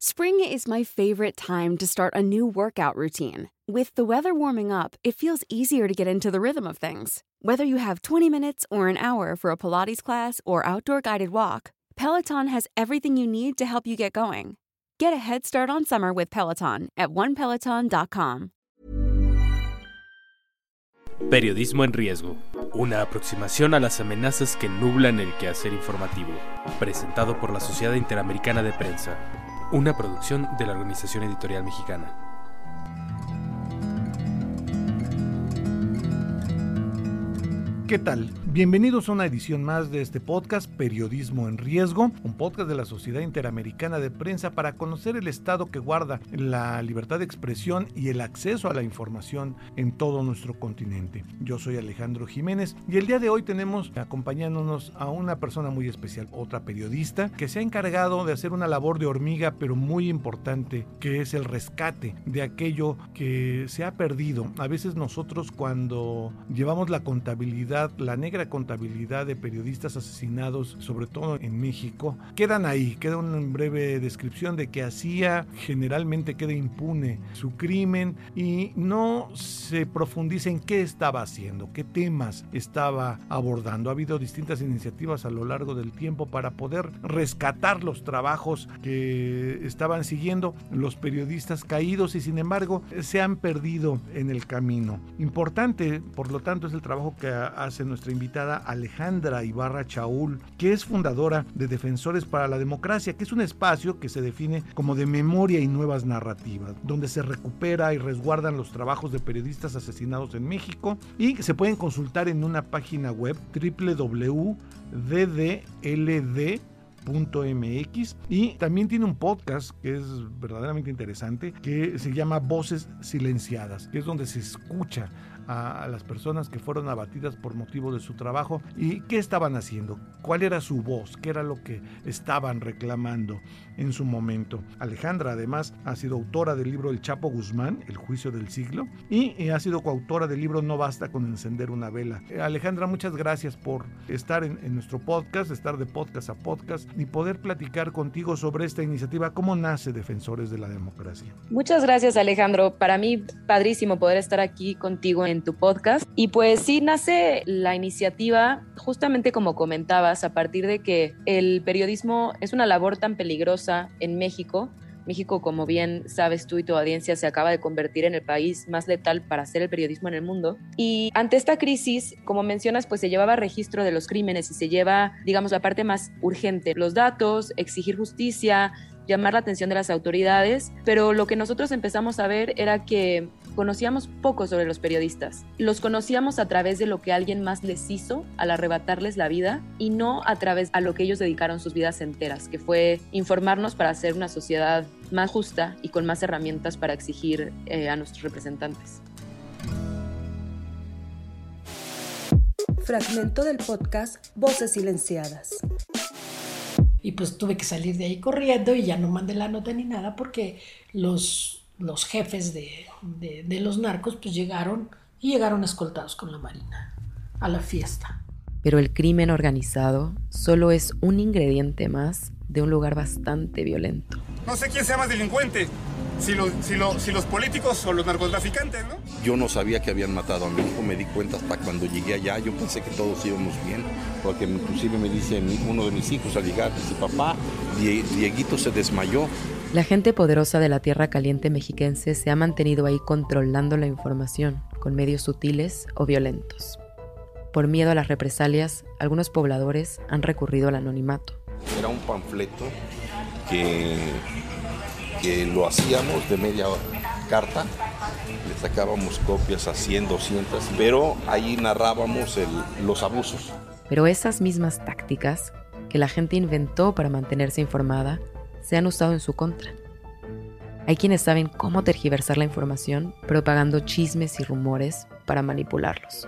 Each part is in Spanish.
Spring is my favorite time to start a new workout routine. With the weather warming up, it feels easier to get into the rhythm of things. Whether you have 20 minutes or an hour for a Pilates class or outdoor guided walk, Peloton has everything you need to help you get going. Get a head start on summer with Peloton at onepeloton.com. Periodismo en riesgo. Una aproximación a las amenazas que nublan el quehacer informativo. Presentado por la Sociedad Interamericana de Prensa. Una producción de la Organización Editorial Mexicana. ¿Qué tal? Bienvenidos a una edición más de este podcast Periodismo en Riesgo, un podcast de la Sociedad Interamericana de Prensa para conocer el estado que guarda la libertad de expresión y el acceso a la información en todo nuestro continente. Yo soy Alejandro Jiménez y el día de hoy tenemos acompañándonos a una persona muy especial, otra periodista que se ha encargado de hacer una labor de hormiga pero muy importante, que es el rescate de aquello que se ha perdido. A veces nosotros cuando llevamos la contabilidad la negra contabilidad de periodistas asesinados, sobre todo en México, quedan ahí, queda una breve descripción de que hacía, generalmente queda impune su crimen y no se profundiza en qué estaba haciendo, qué temas estaba abordando. Ha habido distintas iniciativas a lo largo del tiempo para poder rescatar los trabajos que estaban siguiendo los periodistas caídos y sin embargo se han perdido en el camino. Importante, por lo tanto, es el trabajo que ha hace nuestra invitada Alejandra Ibarra Chaul, que es fundadora de Defensores para la Democracia, que es un espacio que se define como de memoria y nuevas narrativas, donde se recupera y resguardan los trabajos de periodistas asesinados en México y se pueden consultar en una página web www.ddld.mx y también tiene un podcast que es verdaderamente interesante que se llama Voces Silenciadas, que es donde se escucha a, las personas que fueron abatidas por motivo de su trabajo y qué estaban haciendo, cuál era su voz, qué era lo que estaban reclamando en su momento. Alejandra además ha sido autora del libro El Chapo Guzmán, El juicio del siglo, y ha sido coautora del libro No basta con encender una vela. Eh, Alejandra, muchas gracias por estar en, en nuestro podcast, estar de podcast a podcast y poder platicar contigo sobre esta iniciativa, cómo nace Defensores de la Democracia. Muchas gracias Alejandro, para mí padrísimo poder estar aquí contigo en tu podcast. Y pues sí, nace la iniciativa justamente como comentabas, a partir de que el periodismo es una labor tan peligrosa en México. México, como bien sabes tú y tu audiencia, se acaba de convertir en el país más letal para hacer el periodismo en el mundo. Y ante esta crisis, como mencionas, pues se llevaba registro de los crímenes y se lleva, digamos, la parte más urgente, los datos, exigir justicia, llamar la atención de las autoridades, pero lo que nosotros empezamos a ver era que conocíamos poco sobre los periodistas. Los conocíamos a través de lo que alguien más les hizo al arrebatarles la vida y no a través a lo que ellos dedicaron sus vidas enteras, que fue informarnos para hacer una sociedad más justa y con más herramientas para exigir eh, a nuestros representantes. Fragmento del podcast Voces Silenciadas. Y pues tuve que salir de ahí corriendo y ya no mandé la nota ni nada porque los los jefes de, los narcos pues llegaron y llegaron escoltados con la Marina a la fiesta. Pero el crimen organizado solo es un ingrediente más de un lugar bastante violento. No sé quién sea más delincuente, si los, si, si los políticos o los narcotraficantes, ¿no? Yo no sabía que habían matado a mi hijo, me di cuenta hasta cuando llegué allá, yo pensé que todos íbamos bien, porque inclusive me dice uno de mis hijos al llegar, dice, papá, Dieguito se desmayó. La gente poderosa de la tierra caliente mexiquense se ha mantenido ahí controlando la información con medios sutiles o violentos. Por miedo a las represalias, algunos pobladores han recurrido al anonimato. Era un panfleto que, que lo hacíamos de media carta, le sacábamos copias a 100, 200, pero ahí narrábamos los abusos. Pero esas mismas tácticas que la gente inventó para mantenerse informada se han usado en su contra. Hay quienes saben cómo tergiversar la información propagando chismes y rumores para manipularlos.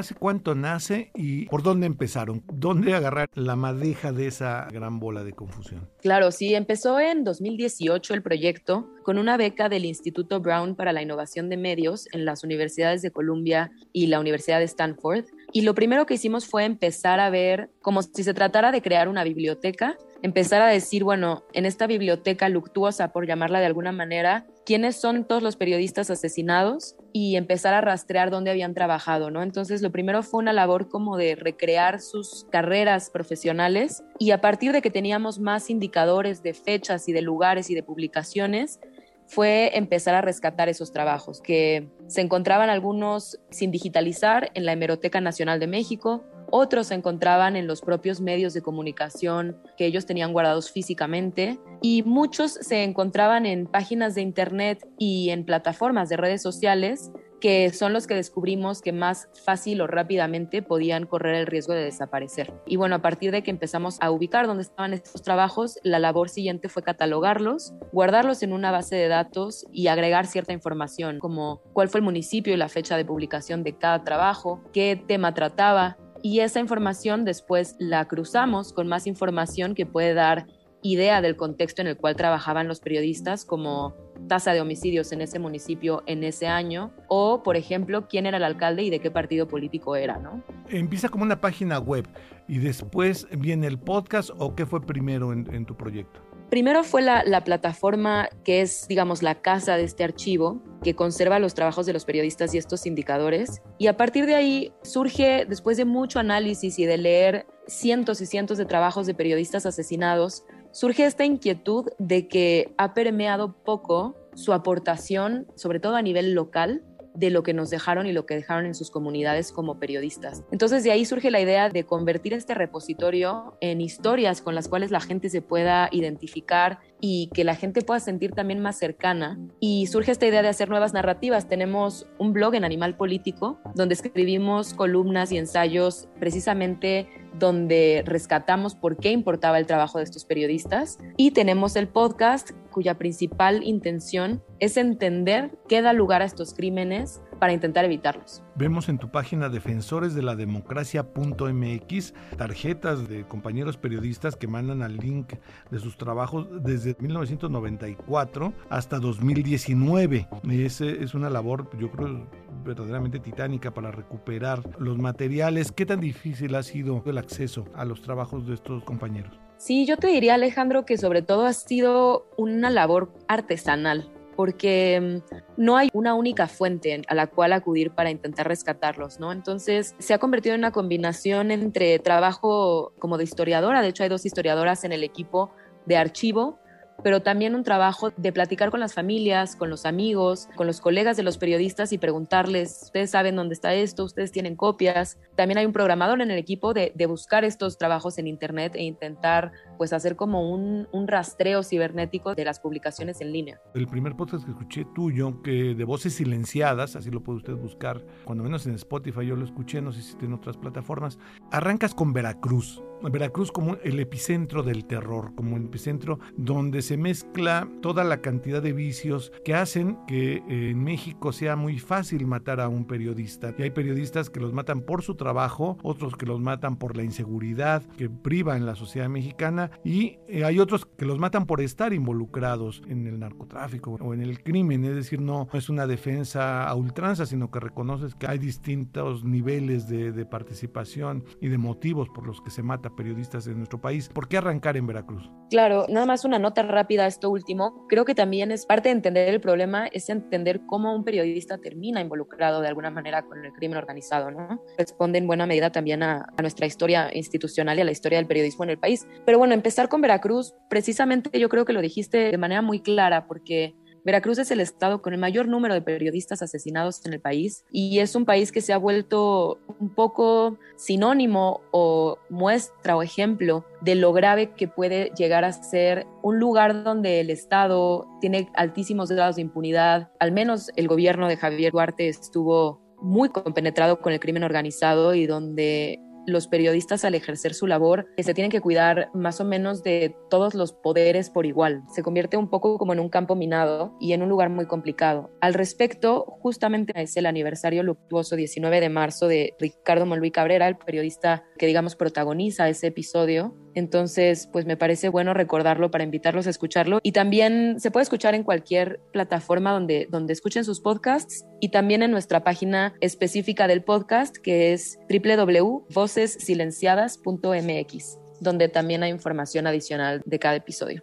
¿Hace cuánto nace y por dónde empezaron? ¿Dónde agarrar la madeja de esa gran bola de confusión? Claro, sí, empezó en 2018 el proyecto con una beca del Instituto Brown para la Innovación de Medios en las universidades de Columbia y la Universidad de Stanford. Y lo primero que hicimos fue empezar a ver como si se tratara de crear una biblioteca, empezar a decir, bueno, en esta biblioteca luctuosa, por llamarla de alguna manera, quiénes son todos los periodistas asesinados y empezar a rastrear dónde habían trabajado, ¿no? Entonces, lo primero fue una labor como de recrear sus carreras profesionales y a partir de que teníamos más indicadores de fechas y de lugares y de publicaciones, fue empezar a rescatar esos trabajos, que se encontraban algunos sin digitalizar en la Hemeroteca Nacional de México, otros se encontraban en los propios medios de comunicación que ellos tenían guardados físicamente y muchos se encontraban en páginas de internet y en plataformas de redes sociales que son los que descubrimos que más fácil o rápidamente podían correr el riesgo de desaparecer. Y bueno, a partir de que empezamos a ubicar dónde estaban estos trabajos, la labor siguiente fue catalogarlos, guardarlos en una base de datos y agregar cierta información, como cuál fue el municipio y la fecha de publicación de cada trabajo, qué tema trataba. Y esa información después la cruzamos con más información que puede dar idea del contexto en el cual trabajaban los periodistas, como tasa de homicidios en ese municipio en ese año, o por ejemplo, quién era el alcalde y de qué partido político era, ¿no? Empieza como una página web y después viene el podcast o qué fue primero en, tu proyecto. Primero fue la, la, plataforma que es, digamos, la casa de este archivo, que conserva los trabajos de los periodistas y estos indicadores. Y a partir de ahí surge, después de mucho análisis y de leer cientos y cientos de trabajos de periodistas asesinados, surge esta inquietud de que ha permeado poco su aportación, sobre todo a nivel local, de lo que nos dejaron y lo que dejaron en sus comunidades como periodistas. Entonces de ahí surge la idea de convertir este repositorio en historias con las cuales la gente se pueda identificar y que la gente pueda sentir también más cercana. Y surge esta idea de hacer nuevas narrativas. Tenemos un blog en Animal Político donde escribimos columnas y ensayos precisamente donde rescatamos por qué importaba el trabajo de estos periodistas. Y tenemos el podcast cuya principal intención es entender qué da lugar a estos crímenes para intentar evitarlos. Vemos en tu página defensores de la democracia.mx tarjetas de compañeros periodistas que mandan al link de sus trabajos desde 1994 hasta 2019. Es, es una labor, yo creo, verdaderamente titánica para recuperar los materiales. ¿Qué tan difícil ha sido el acceso a los trabajos de estos compañeros? Sí, yo te diría, Alejandro, que sobre todo ha sido una labor artesanal porque mm, no hay una única fuente a la cual acudir para intentar rescatarlos, ¿no? Entonces se ha convertido en una combinación entre trabajo como de historiadora, de hecho hay dos historiadoras en el equipo de archivo, pero también un trabajo de platicar con las familias, con los amigos, con los colegas de los periodistas y preguntarles, ustedes saben dónde está esto, ustedes tienen copias. También hay un programador en el equipo de, buscar estos trabajos en Internet e intentar pues hacer como un, un, rastreo cibernético de las publicaciones en línea. El primer podcast que escuché tuyo, que de voces silenciadas, así lo puede usted buscar, cuando menos en Spotify yo lo escuché, no sé si en otras plataformas, arrancas con Veracruz. Veracruz como el epicentro del terror, como el epicentro donde se mezcla toda la cantidad de vicios que hacen que en México sea muy fácil matar a un periodista. Y hay periodistas que los matan por su trabajo, otros que los matan por la inseguridad que priva en la sociedad mexicana y eh, hay otros que los matan por estar involucrados en el narcotráfico o en el crimen. Es decir, no es una defensa a ultranza, sino que reconoces que hay distintos niveles de, de participación y de motivos por los que se mata periodistas en nuestro país. ¿Por qué arrancar en Veracruz? Claro, nada más una nota rápida a esto último. Creo que también es parte de entender el problema, es entender cómo un periodista termina involucrado de alguna manera con el crimen organizado, ¿no? Responde en buena medida también a, a nuestra historia institucional y a la historia del periodismo en el país. Pero bueno, empezar con Veracruz, precisamente yo creo que lo dijiste de manera muy clara, porque Veracruz es el estado con el mayor número de periodistas asesinados en el país y es un país que se ha vuelto un poco sinónimo o muestra o ejemplo de lo grave que puede llegar a ser un lugar donde el Estado tiene altísimos grados de impunidad. Al menos el gobierno de Javier Duarte estuvo muy compenetrado con el crimen organizado y donde los periodistas al ejercer su labor se tienen que cuidar más o menos de todos los poderes por igual. Se convierte un poco como en un campo minado y en un lugar muy complicado. Al respecto, justamente es el aniversario luctuoso 19 de marzo de Ricardo Molví Cabrera, el periodista que digamos protagoniza ese episodio. Entonces, pues me parece bueno recordarlo para invitarlos a escucharlo. Y también se puede escuchar en cualquier plataforma donde, donde escuchen sus podcasts y también en nuestra página específica del podcast que es www.vocessilenciadas.mx, donde también hay información adicional de cada episodio.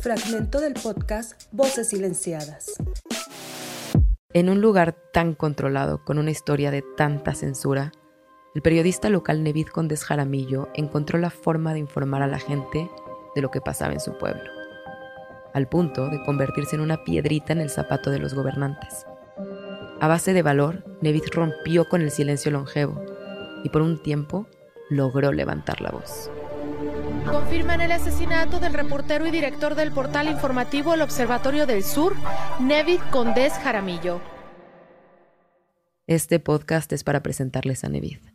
Fragmento del podcast Voces Silenciadas. En un lugar tan controlado, con una historia de tanta censura, el periodista local Nevid Condes Jaramillo encontró la forma de informar a la gente de lo que pasaba en su pueblo, al punto de convertirse en una piedrita en el zapato de los gobernantes. A base de valor, Nevid rompió con el silencio longevo y por un tiempo logró levantar la voz. Confirman el asesinato del reportero y director del portal informativo El Observatorio del Sur, Nevid Condés Jaramillo. Este podcast es para presentarles a Nevid.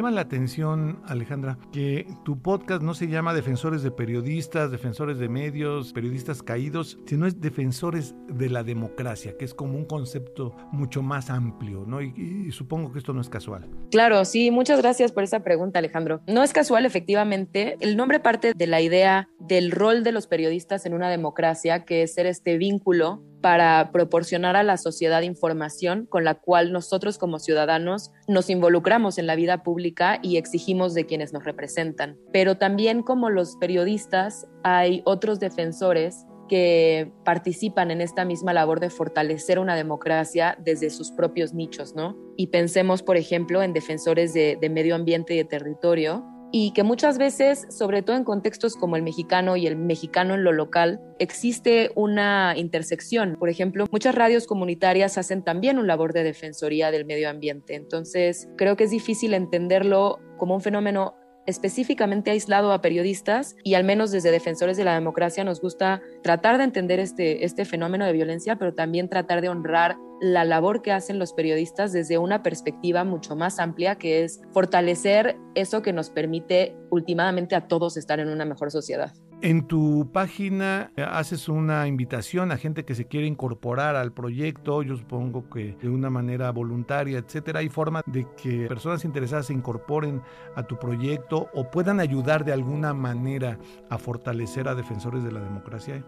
Llama la atención, Alejandra, que tu podcast no se llama Defensores de Periodistas, Defensores de Medios, Periodistas Caídos, sino es Defensores de la Democracia, que es como un concepto mucho más amplio, ¿no? Y, supongo que esto no es casual. Claro, sí, muchas gracias por esa pregunta, Alejandro. No es casual, efectivamente. El nombre parte de la idea del rol de los periodistas en una democracia, que es ser este vínculo para proporcionar a la sociedad información con la cual nosotros como ciudadanos nos involucramos en la vida pública y exigimos de quienes nos representan. Pero también como los periodistas hay otros defensores que participan en esta misma labor de fortalecer una democracia desde sus propios nichos, ¿no? Y pensemos, por ejemplo, en defensores de, de medio ambiente y de territorio, y que muchas veces, sobre todo en contextos como el mexicano y el mexicano en lo local, existe una intersección. Por ejemplo, muchas radios comunitarias hacen también un labor de defensoría del medio ambiente. Entonces, creo que es difícil entenderlo como un fenómeno específicamente aislado a periodistas y al menos desde defensores de la democracia nos gusta tratar de entender este, este fenómeno de violencia, pero también tratar de honrar la labor que hacen los periodistas desde una perspectiva mucho más amplia, que es fortalecer eso que nos permite últimamente a todos estar en una mejor sociedad. En tu página eh, haces una invitación a gente que se quiere incorporar al proyecto, yo supongo que de una manera voluntaria, etcétera. ¿Hay forma de que personas interesadas se incorporen a tu proyecto o puedan ayudar de alguna manera a fortalecer a defensores de la democracia?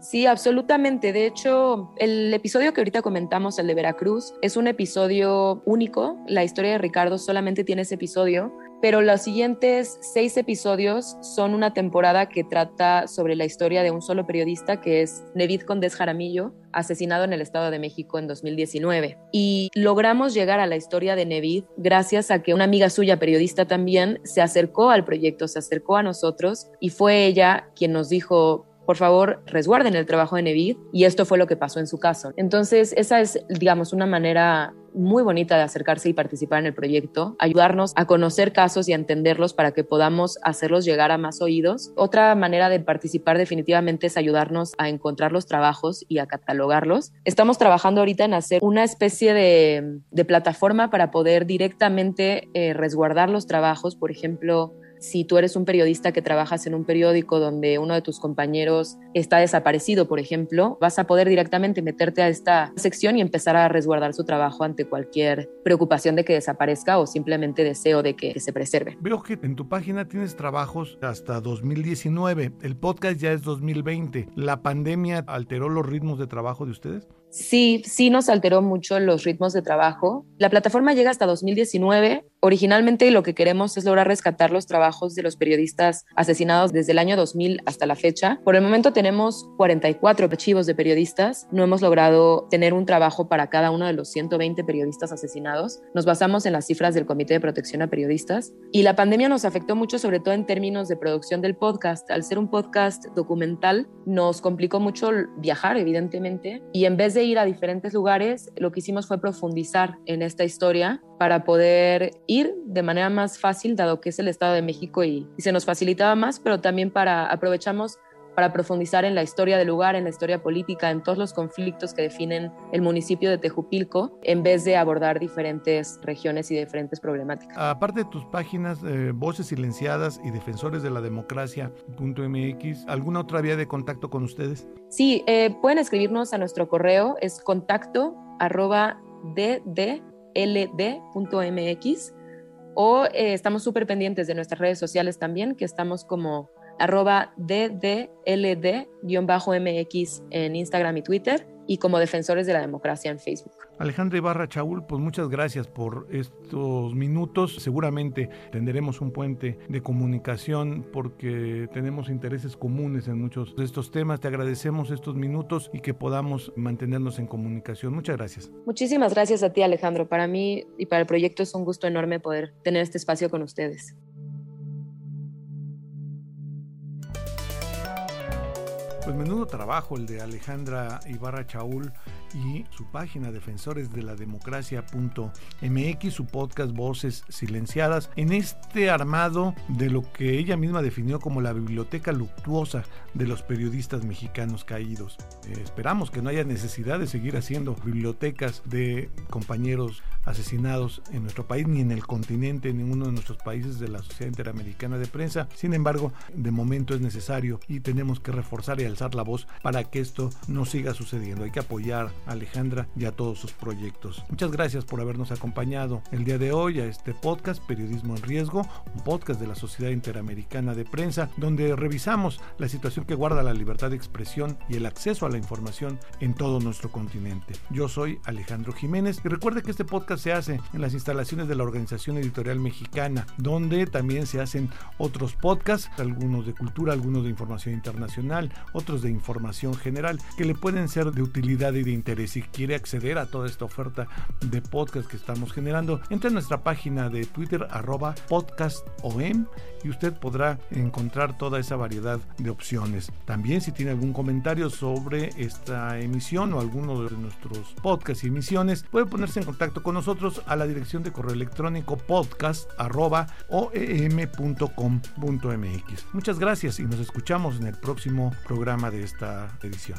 Sí, absolutamente. De hecho, el episodio que ahorita comentamos, el de Veracruz, es un episodio único. La historia de Ricardo solamente tiene ese episodio, pero los siguientes seis episodios son una temporada que trata sobre la historia de un solo periodista que es Nevid Condés Jaramillo, asesinado en el Estado de México en 2019. Y logramos llegar a la historia de Nevid gracias a que una amiga suya, periodista también, se acercó al proyecto, se acercó a nosotros y fue ella quien nos dijo, por favor, resguarden el trabajo de Nevid y esto fue lo que pasó en su caso. Entonces, esa es, digamos, una manera muy bonita de acercarse y participar en el proyecto, ayudarnos a conocer casos y a entenderlos para que podamos hacerlos llegar a más oídos. Otra manera de participar definitivamente es ayudarnos a encontrar los trabajos y a catalogarlos. Estamos trabajando ahorita en hacer una especie de, plataforma para poder directamente eh, resguardar los trabajos, por ejemplo, si tú eres un periodista que trabajas en un periódico donde uno de tus compañeros está desaparecido, por ejemplo, vas a poder directamente meterte a esta sección y empezar a resguardar su trabajo ante cualquier preocupación de que desaparezca o simplemente deseo de que, se preserve. Veo que en tu página tienes trabajos hasta 2019, el podcast ya es 2020. ¿La pandemia alteró los ritmos de trabajo de ustedes? Sí, sí nos alteró mucho los ritmos de trabajo. La plataforma llega hasta 2019. Originalmente lo que queremos es lograr rescatar los trabajos de los periodistas asesinados desde el año 2000 hasta la fecha. Por el momento tenemos 44 archivos de periodistas. No hemos logrado tener un trabajo para cada uno de los 120 periodistas asesinados. Nos basamos en las cifras del Comité de Protección a Periodistas. Y la pandemia nos afectó mucho, sobre todo en términos de producción del podcast. Al ser un podcast documental, nos complicó mucho viajar, evidentemente. Y en vez de ir a diferentes lugares, lo que hicimos fue profundizar en esta historia para poder ir de manera más fácil, dado que es el Estado de México y, y se nos facilitaba más, pero también para aprovechamos para profundizar en la historia del lugar, en la historia política, en todos los conflictos que definen el municipio de Tejupilco, en vez de abordar diferentes regiones y diferentes problemáticas. Aparte de tus páginas, eh, Voces Silenciadas y Defensores de la Democracia.mx, ¿alguna otra vía de contacto con ustedes? Sí, eh, pueden escribirnos a nuestro correo, es contacto arroba ddld.mx o eh, estamos súper pendientes de nuestras redes sociales también, que estamos como arroba ddld-mx en Instagram y Twitter y como defensores de la democracia en Facebook. Alejandra Ibarra Chaul, pues muchas gracias por estos minutos. Seguramente tendremos un puente de comunicación porque tenemos intereses comunes en muchos de estos temas. Te agradecemos estos minutos y que podamos mantenernos en comunicación. Muchas gracias. Muchísimas gracias a ti, Alejandro. Para mí y para el proyecto es un gusto enorme poder tener este espacio con ustedes. Pues menudo trabajo el de Alejandra Ibarra Chaul y su página defensores de la democracia.mx, su podcast Voces Silenciadas, en este armado de lo que ella misma definió como la biblioteca luctuosa de los periodistas mexicanos caídos. Eh, esperamos que no haya necesidad de seguir haciendo bibliotecas de compañeros asesinados en nuestro país ni en el continente, en ninguno de nuestros países de la Sociedad Interamericana de Prensa. Sin embargo, de momento es necesario y tenemos que reforzar y alzar la voz para que esto no siga sucediendo. Hay que apoyar Alejandra y a todos sus proyectos. Muchas gracias por habernos acompañado el día de hoy a este podcast Periodismo en Riesgo, un podcast de la Sociedad Interamericana de Prensa, donde revisamos la situación que guarda la libertad de expresión y el acceso a la información en todo nuestro continente. Yo soy Alejandro Jiménez y recuerde que este podcast se hace en las instalaciones de la Organización Editorial Mexicana, donde también se hacen otros podcasts, algunos de cultura, algunos de información internacional, otros de información general, que le pueden ser de utilidad y de interés. Si quiere acceder a toda esta oferta de podcast que estamos generando, entre en nuestra página de Twitter arroba podcastom y usted podrá encontrar toda esa variedad de opciones. También si tiene algún comentario sobre esta emisión o alguno de nuestros podcasts y emisiones, puede ponerse en contacto con nosotros a la dirección de correo electrónico podcast Muchas gracias y nos escuchamos en el próximo programa de esta edición.